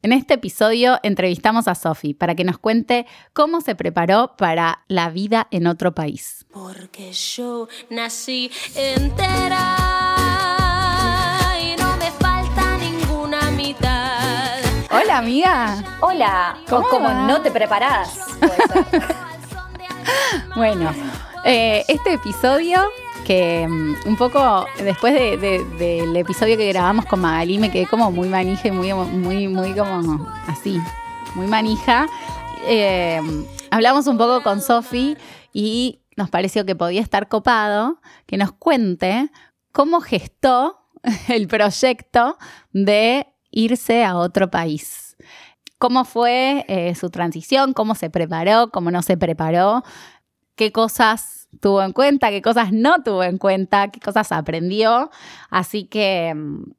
En este episodio entrevistamos a Sofi para que nos cuente cómo se preparó para la vida en otro país. Porque yo nací entera y no me falta ninguna mitad. Hola amiga. Hola, ¿Cómo o como va? no te preparás. Bueno, eh, este episodio que mm, un poco después de- de- del episodio que grabamos con Magalí me quedé como muy manija y muy, muy, muy como así, muy manija. Eh, hablamos un poco con Sofi y nos pareció que podía estar copado que nos cuente cómo gestó el proyecto de irse a otro país. ¿Cómo fue eh, su transición? ¿Cómo se preparó? ¿Cómo no se preparó? ¿Qué cosas tuvo en cuenta? ¿Qué cosas no tuvo en cuenta? ¿Qué cosas aprendió? Así que mm,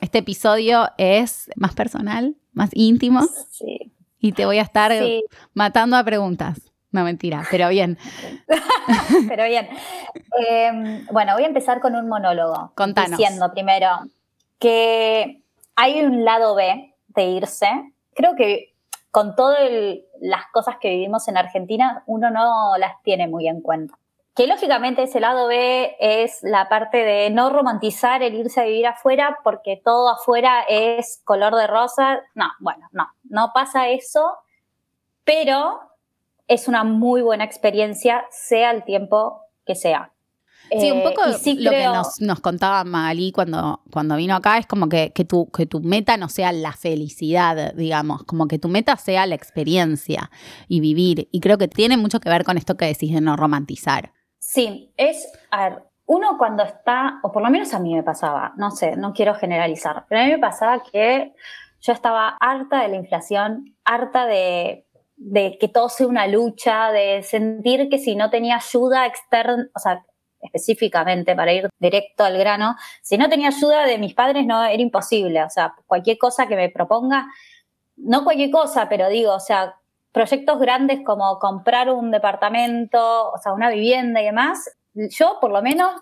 este episodio es más personal, más íntimo Sí. y te voy a estar Sí, matando a preguntas. No, mentira, pero bien. pero bien. Eh, bueno, voy a empezar con un monólogo. Contanos. Diciendo primero que hay un lado B de irse. Creo que con todas las cosas que vivimos en Argentina, uno no las tiene muy en cuenta. Que lógicamente ese lado B es la parte de no romantizar el irse a vivir afuera porque todo afuera es color de rosa. No, bueno, no, no pasa eso, pero es una muy buena experiencia, sea el tiempo que sea. Sí, un Eh, poco sí lo creo- que nos, nos contaba Magalí cuando, cuando vino acá es como que, que, tu, que tu meta no sea la felicidad, digamos, como que tu meta sea la experiencia y vivir. Y creo que tiene mucho que ver con esto que decís de no romantizar. Sí, es, a ver, uno cuando está, o por lo menos a mí me pasaba, no sé, no quiero generalizar, pero a mí me pasaba que yo estaba harta de la inflación, harta de, de que todo sea una lucha, de sentir que si no tenía ayuda externa, o sea, específicamente para ir directo al grano, si no tenía ayuda de mis padres no era imposible, o sea, cualquier cosa que me proponga, no cualquier cosa, pero digo, o sea, proyectos grandes como comprar un departamento, o sea, una vivienda y demás, yo por lo menos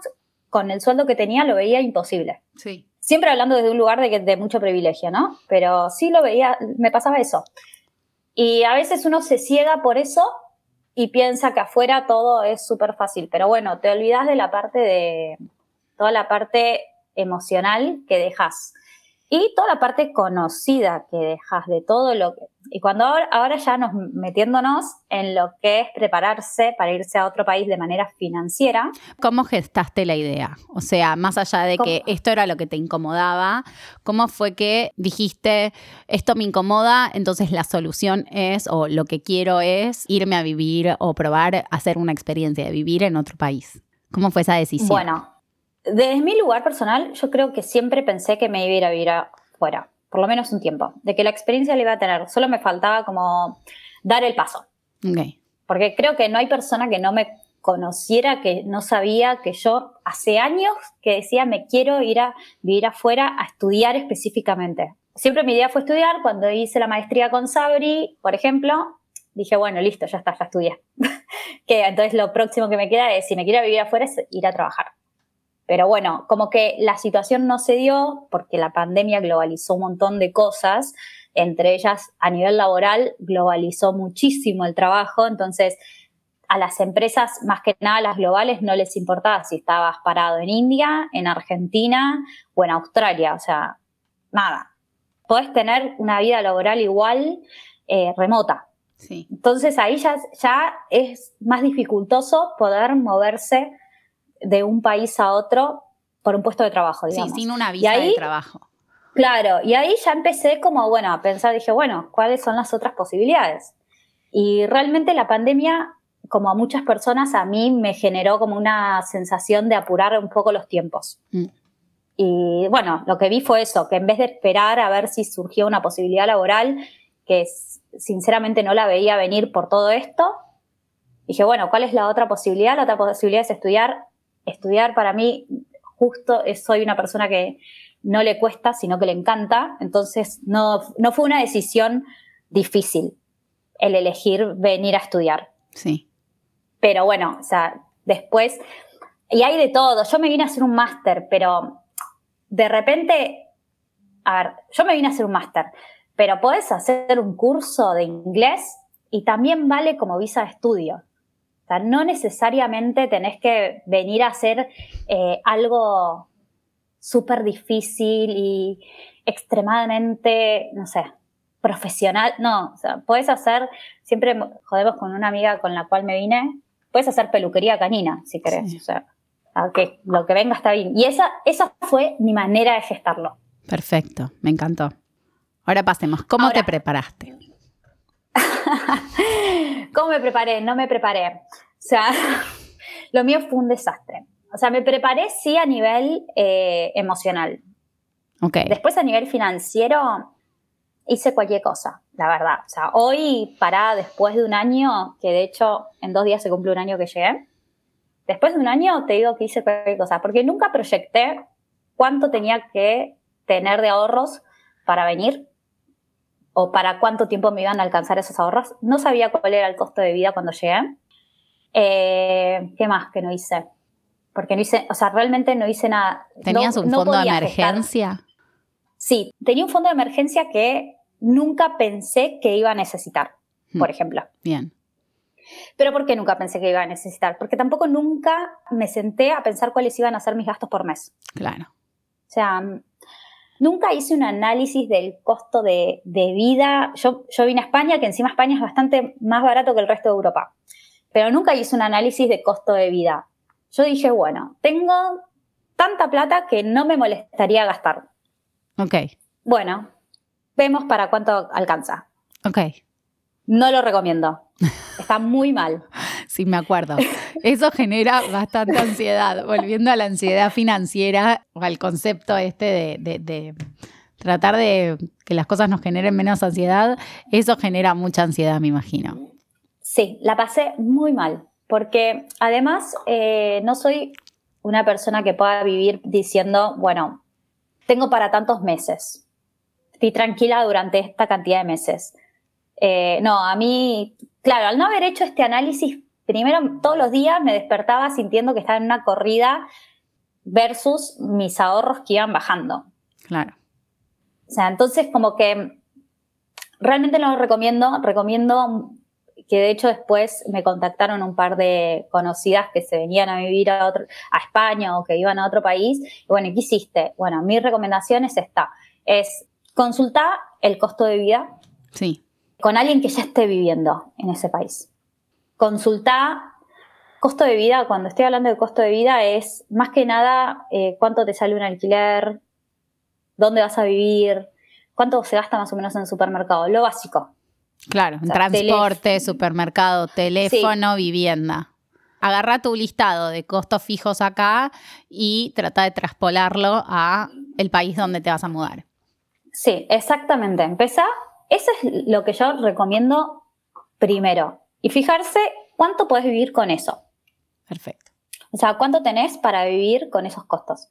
con el sueldo que tenía lo veía imposible. Sí. Siempre hablando desde un lugar de, que- de mucho privilegio, ¿no? Pero sí lo veía, me pasaba eso. Y a veces uno se ciega por eso y piensa que afuera todo es súper fácil. Pero bueno, te olvidas de la parte de, toda la parte emocional que dejas. Y toda la parte conocida que dejas de todo lo que... Y cuando ahora, ahora ya nos metiéndonos en lo que es prepararse para irse a otro país de manera financiera, ¿Cómo gestaste la idea? O sea, más allá de que esto era lo que te incomodaba, ¿cómo fue que dijiste, esto me incomoda, entonces la solución es, o lo que quiero es irme a vivir o probar hacer una experiencia de vivir en otro país? ¿Cómo fue esa decisión? Bueno, desde mi lugar personal, yo creo que siempre pensé que me iba a ir a vivir afuera, por lo menos un tiempo, de que la experiencia la iba a tener. Solo me faltaba como dar el paso, porque creo que no hay persona que no me conociera, que no sabía que yo hace años que decía me quiero ir a vivir afuera a estudiar específicamente. Siempre mi idea fue estudiar. Cuando hice la maestría con Sabri, por ejemplo, dije, bueno, listo, ya está, ya estudié. que entonces lo próximo que me queda es, si me quiero vivir afuera, es ir a trabajar. Pero bueno, como que la situación no se dio porque la pandemia globalizó un montón de cosas, entre ellas a nivel laboral globalizó muchísimo el trabajo, entonces a las empresas, más que nada las globales, no les importaba si estabas parado en India, en Argentina o en Australia, o sea, nada. Podés tener una vida laboral igual eh, remota. Sí. Entonces ahí ya, ya es más dificultoso poder moverse de un país a otro por un puesto de trabajo, Sí, digamos. sin una visa ahí- de trabajo. Claro, y ahí ya empecé como, bueno, a pensar, dije, bueno, ¿cuáles son las otras posibilidades? Y realmente la pandemia, como a muchas personas, a mí me generó como una sensación de apurar un poco los tiempos. Mm. Y bueno, lo que vi fue eso, que en vez de esperar a ver si surgía una posibilidad laboral, que sinceramente no la veía venir por todo esto, dije, bueno, ¿cuál es la otra posibilidad? La otra posibilidad es estudiar. Estudiar para mí, justo es- soy una persona que no le cuesta, sino que le encanta. Entonces, no, no fue una decisión difícil el elegir venir a estudiar. Sí. Pero bueno, o sea, después, y hay de todo. Yo me vine a hacer un máster, pero de repente, a ver, yo me vine a hacer un máster, pero puedes hacer un curso de inglés y también vale como visa de estudio. O sea, no necesariamente tenés que venir a hacer eh, algo súper difícil y extremadamente, no sé, profesional. No, o sea, puedes hacer, siempre jodemos con una amiga con la cual me vine, puedes hacer peluquería canina, si querés. O sea, que lo que venga está bien. Y esa, esa fue mi manera de gestarlo. Perfecto, me encantó. Ahora pasemos, ¿cómo te preparaste? ¿Cómo me preparé? No me preparé. O sea, lo mío fue un desastre. O sea, me preparé sí a nivel eh, emocional. Ok. Después a nivel financiero hice cualquier cosa, la verdad. O sea, hoy parada después de un año, que de hecho en dos días se cumple un año que llegué, después de un año te digo que hice cualquier cosa, porque nunca proyecté cuánto tenía que tener de ahorros para venir o para cuánto tiempo me iban a alcanzar esos ahorros. No sabía cuál era el costo de vida cuando llegué. Eh, ¿Qué más que no hice? Porque no hice, o sea, realmente no hice nada. ¿Tenías un fondo de emergencia? Sí, tenía un fondo de emergencia que nunca pensé que iba a necesitar, hmm. por ejemplo. Bien. Pero ¿por qué nunca pensé que iba a necesitar? Porque tampoco nunca me senté a pensar cuáles iban a ser mis gastos por mes. Claro. O sea, Nunca hice un análisis del costo de, vida. Yo, yo vine a España, que encima España es bastante más barato que el resto de Europa, pero nunca hice un análisis de costo de vida. Yo dije, bueno, tengo tanta plata que no me molestaría gastar. Ok. Bueno, vemos para cuánto alcanza. Ok. No lo recomiendo. Está muy mal. Sí, me acuerdo. Eso genera bastante ansiedad. Volviendo a la ansiedad financiera o al concepto este de, tratar de que las cosas nos generen menos ansiedad, eso genera mucha ansiedad, me imagino. Sí, la pasé muy mal, porque además eh, no soy una persona que pueda vivir diciendo, bueno, tengo para tantos meses, estoy tranquila durante esta cantidad de meses. Eh, no, a mí, claro, al no haber hecho este análisis primero todos los días me despertaba sintiendo que estaba en una corrida versus mis ahorros que iban bajando. Claro. O sea, entonces como que realmente no lo recomiendo, recomiendo que de hecho después me contactaron un par de conocidas que se venían a vivir a, otro, a España o que iban a otro país. Y bueno, ¿qué hiciste? Bueno, mi recomendación es esta, es consultar el costo de vida sí. con alguien que ya esté viviendo en ese país consulta costo de vida, cuando estoy hablando de costo de vida, es más que nada eh, cuánto te sale un alquiler, dónde vas a vivir, cuánto se gasta más o menos en el supermercado, lo básico. Claro, transporte, supermercado, teléfono, vivienda. Agarra tu listado de costos fijos acá y trata de traspolarlo a el país donde te vas a mudar. Sí, exactamente. Empezá. Eso es lo que yo recomiendo primero y fijarse cuánto puedes vivir con eso. Perfecto. O sea, cuánto tenés para vivir con esos costos.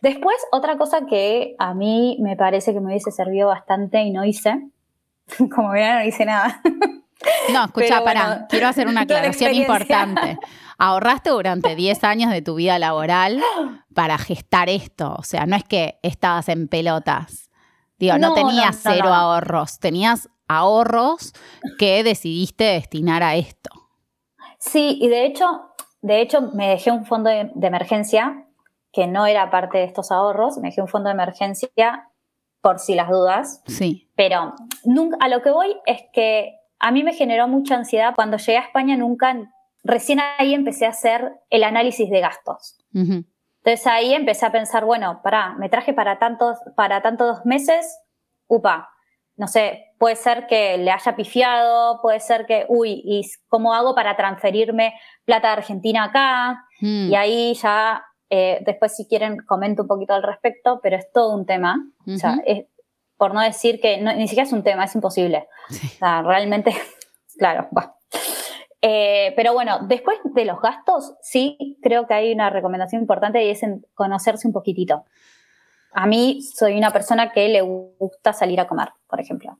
Después, otra cosa que a mí me parece que me hubiese servido bastante y no hice, como verán, no hice nada. No, escucha, pará, quiero hacer una aclaración importante. Ahorraste durante 10 años de tu vida laboral para gestar esto. O sea, no es que estabas en pelotas. Digo, no, tenías cero ahorros, tenías ahorros que decidiste destinar a esto. Sí, y de hecho, de hecho me dejé un fondo de, emergencia que no era parte de estos ahorros, me dejé un fondo de emergencia por si las dudas. Sí. Pero nunca, a lo que voy es que a mí me generó mucha ansiedad cuando llegué a España, nunca, recién ahí empecé a hacer el análisis de gastos. Entonces ahí empecé a pensar, bueno, para, me traje para tantos, para tantos meses, upa, no sé, puede ser que le haya pifiado, puede ser que, uy, ¿y cómo hago para transferirme plata de Argentina acá? Hmm. Y ahí ya, eh, después si quieren comento un poquito al respecto, pero es todo un tema. O sea, es, por no decir que ni siquiera es un tema, es imposible. O sea, realmente, claro, eh, pero bueno, después de los gastos, sí creo que hay una recomendación importante y es conocerse un poquitito. A mí soy una persona que le gusta salir a comer, por ejemplo.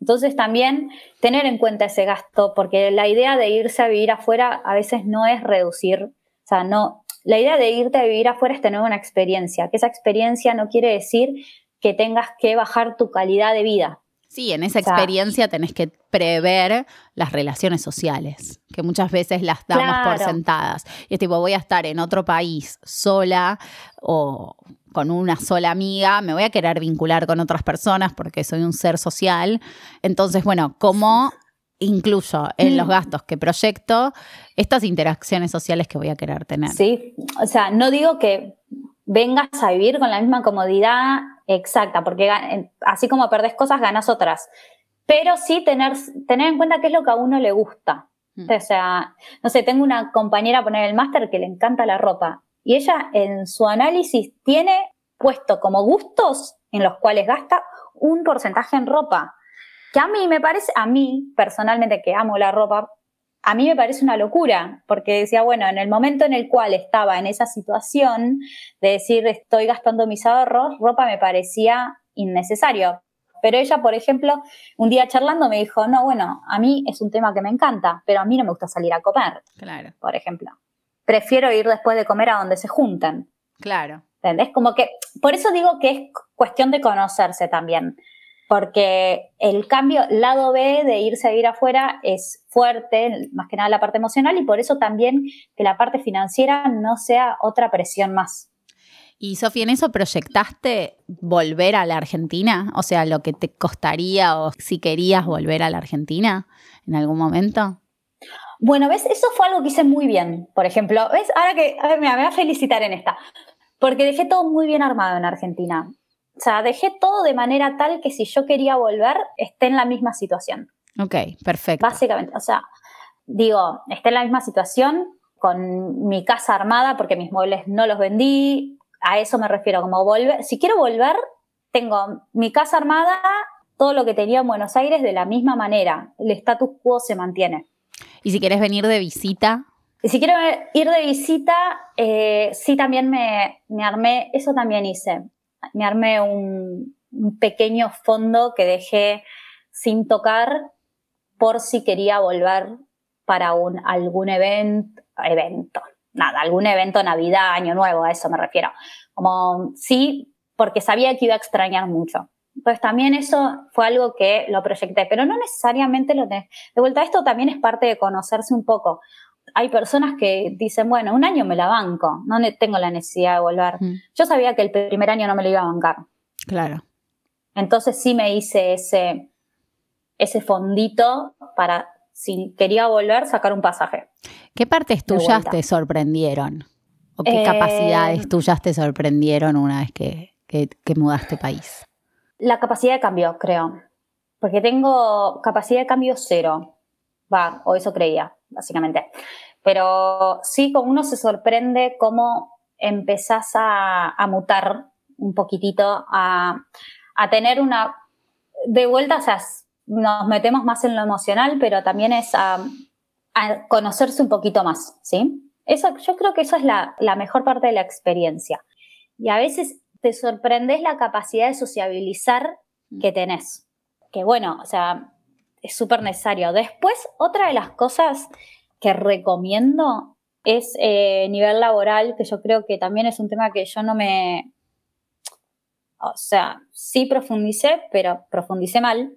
Entonces también tener en cuenta ese gasto, porque la idea de irse a vivir afuera a veces no es reducir, o sea, no, la idea de irte a vivir afuera es tener una experiencia, que esa experiencia no quiere decir que tengas que bajar tu calidad de vida. Sí, en esa experiencia tenés que prever las relaciones sociales, que muchas veces las damos por sentadas. Y es tipo, voy a estar en otro país sola o con una sola amiga, me voy a querer vincular con otras personas porque soy un ser social. Entonces, bueno, ¿cómo incluyo en los mm. gastos que proyecto estas interacciones sociales que voy a querer tener? Sí, o sea, no digo que vengas a vivir con la misma comodidad exacta, porque así como perdés cosas, ganas otras. Pero sí tener, tener en cuenta qué es lo que a uno le gusta. Mm. O sea, no sé, tengo una compañera poner el máster que le encanta la ropa y ella en su análisis tiene puesto como gustos en los cuales gasta un porcentaje en ropa. Que a mí me parece, a mí personalmente que amo la ropa, a mí me parece una locura, porque decía, bueno, en el momento en el cual estaba en esa situación de decir estoy gastando mis ahorros, ropa me parecía innecesario. Pero ella, por ejemplo, un día charlando me dijo, no, bueno, a mí es un tema que me encanta, pero a mí no me gusta salir a comer. Claro. Por ejemplo. Prefiero ir después de comer a donde se juntan. Claro. ¿Entendés? Como que, por eso digo que es cuestión de conocerse también porque el cambio, lado B de irse a vivir afuera es fuerte, más que nada la parte emocional, y por eso también que la parte financiera no sea otra presión más. Y Sofía, ¿en eso proyectaste volver a la Argentina? O sea, lo que te costaría o si querías volver a la Argentina en algún momento. Bueno, ves, eso fue algo que hice muy bien, por ejemplo. ¿Ves? Ahora que, a ver, mira, me voy a felicitar en esta, porque dejé todo muy bien armado en Argentina. O sea, dejé todo de manera tal que si yo quería volver, esté en la misma situación. Ok, perfecto. Básicamente, o sea, digo, esté en la misma situación con mi casa armada porque mis muebles no los vendí. A eso me refiero, como volver. Si quiero volver, tengo mi casa armada, todo lo que tenía en Buenos Aires de la misma manera. El status quo se mantiene. ¿Y si quieres venir de visita? Y si quiero ir de visita, eh, sí también me, me armé, eso también hice me armé un, pequeño fondo que dejé sin tocar por si quería volver para un, algún evento, evento, nada, algún evento Navidad, Año Nuevo, a eso me refiero. Como sí, porque sabía que iba a extrañar mucho. Entonces también eso fue algo que lo proyecté, pero no necesariamente lo tenés. De vuelta, esto también es parte de conocerse un poco hay personas que dicen, bueno, un año me la banco, no tengo la necesidad de volver. Mm. Yo sabía que el primer año no me lo iba a bancar. Claro. Entonces sí me hice ese, ese fondito para, si quería volver, sacar un pasaje. ¿Qué partes tuyas te sorprendieron? ¿O qué capacidades eh, tuyas te sorprendieron una vez que, que, que mudaste país? La capacidad de cambio, creo. Porque tengo capacidad de cambio cero. Va, o eso creía básicamente. Pero sí, como uno se sorprende cómo empezás a, mutar un poquitito, a, tener una... De vuelta, o sea, nos metemos más en lo emocional, pero también es a, conocerse un poquito más, ¿sí? Eso, yo creo que eso es la, la mejor parte de la experiencia. Y a veces te sorprendes la capacidad de sociabilizar que tenés. Que bueno, o sea, es súper necesario. Después, otra de las cosas que recomiendo es eh, nivel laboral, que yo creo que también es un tema que yo no me... O sea, sí profundicé, pero profundicé mal,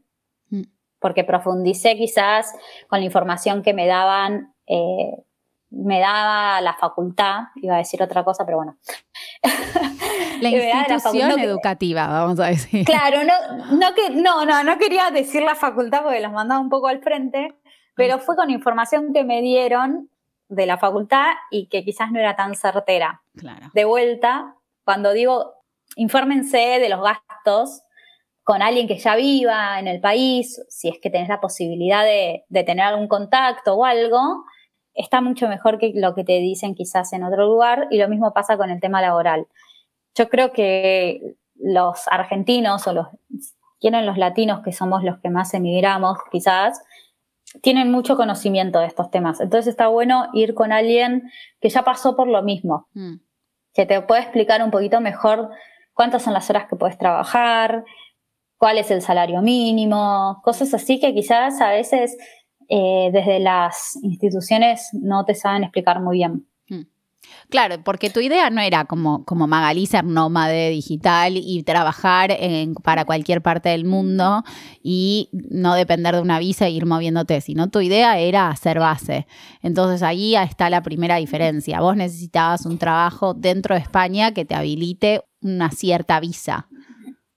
mm. porque profundicé quizás con la información que me daban, eh, me daba la facultad, iba a decir otra cosa, pero bueno. La institución educativa, vamos a decir. Claro, no, no, que, no, no, no quería decir la facultad porque los mandaba un poco al frente, pero fue con información que me dieron de la facultad y que quizás no era tan certera. Claro. De vuelta, cuando digo, infórmense de los gastos con alguien que ya viva en el país, si es que tenés la posibilidad de, de tener algún contacto o algo, está mucho mejor que lo que te dicen quizás en otro lugar y lo mismo pasa con el tema laboral. Yo creo que los argentinos o los, quieren los latinos que somos los que más emigramos quizás, tienen mucho conocimiento de estos temas. Entonces está bueno ir con alguien que ya pasó por lo mismo, mm. que te puede explicar un poquito mejor cuántas son las horas que puedes trabajar, cuál es el salario mínimo, cosas así que quizás a veces eh, desde las instituciones no te saben explicar muy bien. Claro, porque tu idea no era como, como Magalí ser nómade digital y trabajar en, para cualquier parte del mundo y no depender de una visa e ir moviéndote, sino tu idea era hacer base. Entonces ahí está la primera diferencia. Vos necesitabas un trabajo dentro de España que te habilite una cierta visa,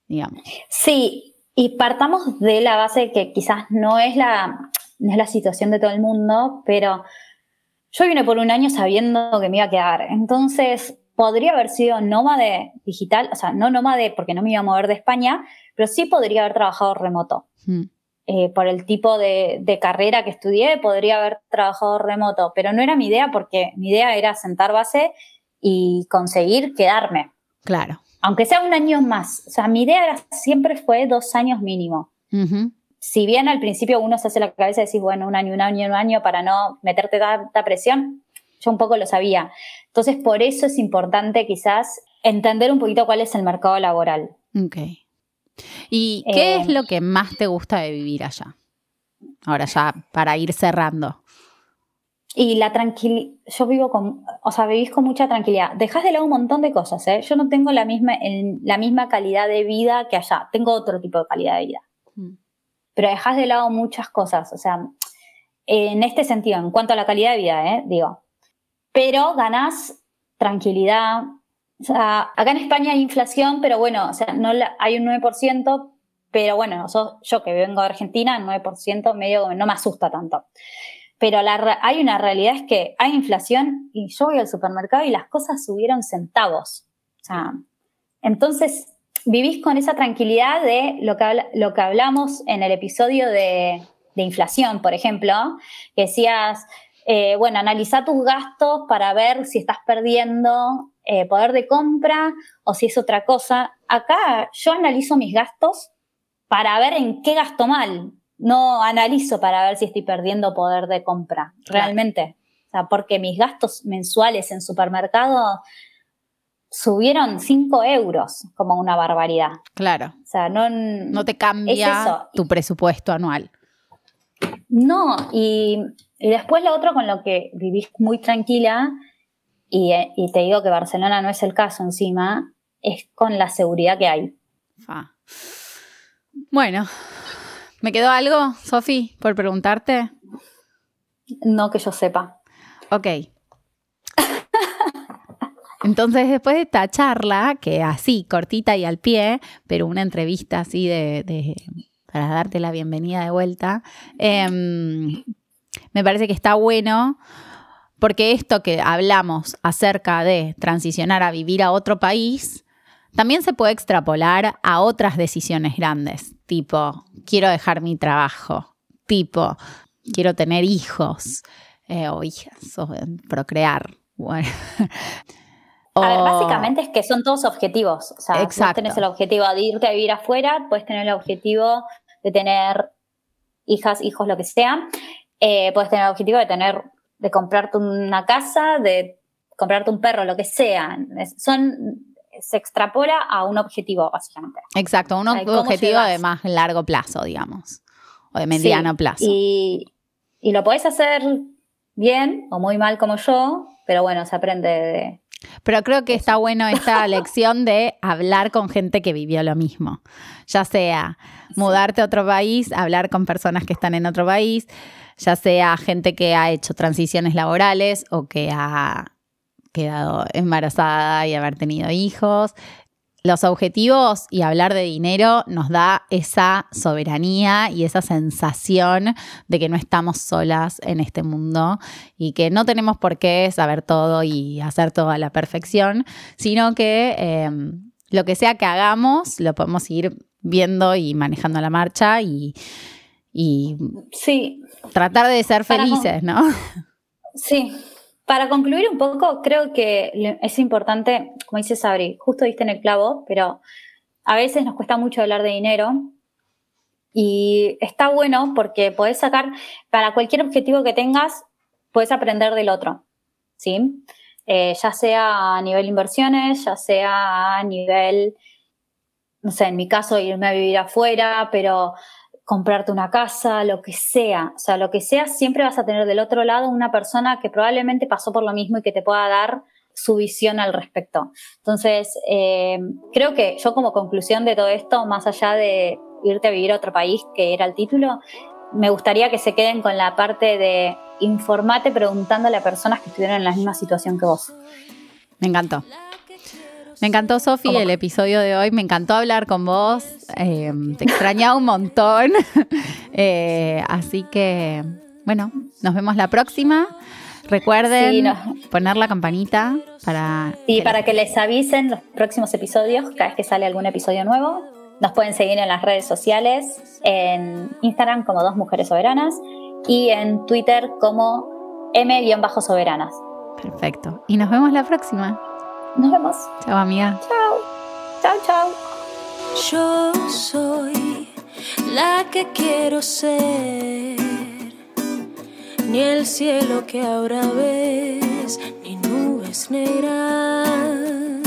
digamos. Sí, y partamos de la base que quizás no es la, no es la situación de todo el mundo, pero yo vine por un año sabiendo que me iba a quedar. Entonces, podría haber sido nómade digital, o sea, no nómade porque no me iba a mover de España, pero sí podría haber trabajado remoto. Hmm. Eh, por el tipo de, carrera que estudié, podría haber trabajado remoto, pero no era mi idea porque mi idea era sentar base y conseguir quedarme. Claro. Aunque sea un año más. O sea, mi idea siempre fue dos años mínimo si bien al principio uno se hace la cabeza y decís, bueno, un año, un año, un año para no meterte tanta presión, yo un poco lo sabía. Entonces, por eso es importante quizás entender un poquito cuál es el mercado laboral. Ok. ¿Y qué es eh, lo que más te gusta de vivir allá? Ahora ya, para ir cerrando. Y la tranquilidad, yo vivo con, o sea, vivís con mucha tranquilidad. Dejas de lado un montón de cosas, ¿eh? Yo no tengo la misma, la misma calidad de vida que allá, tengo otro tipo de calidad de vida. Mm pero dejas de lado muchas cosas, o sea, en este sentido, en cuanto a la calidad de vida, ¿eh? digo, pero ganás tranquilidad. O sea, acá en España hay inflación, pero bueno, o sea, no hay un 9%, pero bueno, yo que vengo de Argentina, el 9% medio no me asusta tanto. Pero hay una realidad es que hay inflación y yo voy al supermercado y las cosas subieron centavos. O sea, entonces vivís con esa tranquilidad de lo que, lo que hablamos en el episodio de, inflación, por ejemplo, que decías, eh, bueno, analiza tus gastos para ver si estás perdiendo eh, poder de compra o si es otra cosa. Acá yo analizo mis gastos para ver en qué gasto mal. No analizo para ver si estoy perdiendo poder de compra, realmente. O sea, porque mis gastos mensuales en supermercado subieron 5 euros como una barbaridad. Claro. O sea, no, no te cambia tu presupuesto anual. No, y, después lo otro con lo que vivís muy tranquila, y, te digo que Barcelona no es el caso encima, es con la seguridad que hay. Bueno, ¿me quedó algo, Sofi, por preguntarte? No que yo sepa. Ok, entonces, después de esta charla, que así, cortita y al pie, pero una entrevista así de, para darte la bienvenida de vuelta, em, me parece que está bueno porque esto que hablamos acerca de transicionar a vivir a otro país, también se puede extrapolar a otras decisiones grandes, tipo, quiero dejar mi trabajo, tipo, quiero tener hijos eh, o hijas, o procrear. Bueno, a ver, básicamente es que son todos objetivos. O sea, vos tenés el objetivo de irte a vivir afuera, puedes tener el objetivo de tener hijas, hijos, lo que sea. Eh, puedes tener el objetivo de tener, de comprarte una casa, de comprarte un perro, lo que sea. son, se extrapola a un objetivo, básicamente. Exacto, un objetivo de más largo plazo, digamos. O de mediano plazo. Y, y lo podés hacer bien o muy mal como yo, pero bueno, se aprende de, pero creo que está bueno esta lección de hablar con gente que vivió lo mismo, ya sea mudarte a otro país, hablar con personas que están en otro país, ya sea gente que ha hecho transiciones laborales o que ha quedado embarazada y haber tenido hijos, los objetivos y hablar de dinero nos da esa soberanía y esa sensación de que no estamos solas en este mundo y que no tenemos por qué saber todo y hacer todo a la perfección, sino que em, lo que sea que hagamos lo podemos ir viendo y manejando a la marcha y, sí. tratar de ser felices, ¿no? Sí, para concluir un poco, creo que es importante, como dice Sabri, justo diste en el clavo, pero a veces nos cuesta mucho hablar de dinero y está bueno porque podés sacar, para cualquier objetivo que tengas, puedes aprender del otro, ¿sí? Eh, ya sea a nivel inversiones, ya sea a nivel, no sé, en mi caso irme a vivir afuera, pero comprarte una casa, lo que sea, o sea, lo que sea, siempre vas a tener del otro lado una persona que probablemente pasó por lo mismo y que te pueda dar su visión al respecto. Entonces, eh, creo que yo como conclusión de todo esto, más allá de irte a vivir a otro país, que era el título, me gustaría que se queden con la parte de informate preguntándole a personas que estuvieron en la misma situación que vos. Me encantó. Me encantó, Sofi, el episodio de hoy. Me encantó hablar con vos. Eh, te extrañaba un montón. Eh, así que, bueno, nos vemos la próxima. Recuerden poner la campanita para... Y para que les avisen los próximos episodios, cada vez que sale algún episodio nuevo. Nos pueden seguir en las redes sociales, en Instagram como Dos Mujeres Soberanas y en Twitter como M-Soberanas. Perfecto. Y nos vemos la próxima. Nos vemos. Chao, amiga. Chao. Chao, chao. Yo soy la que quiero ser. Ni el cielo que ahora ves, ni nubes negras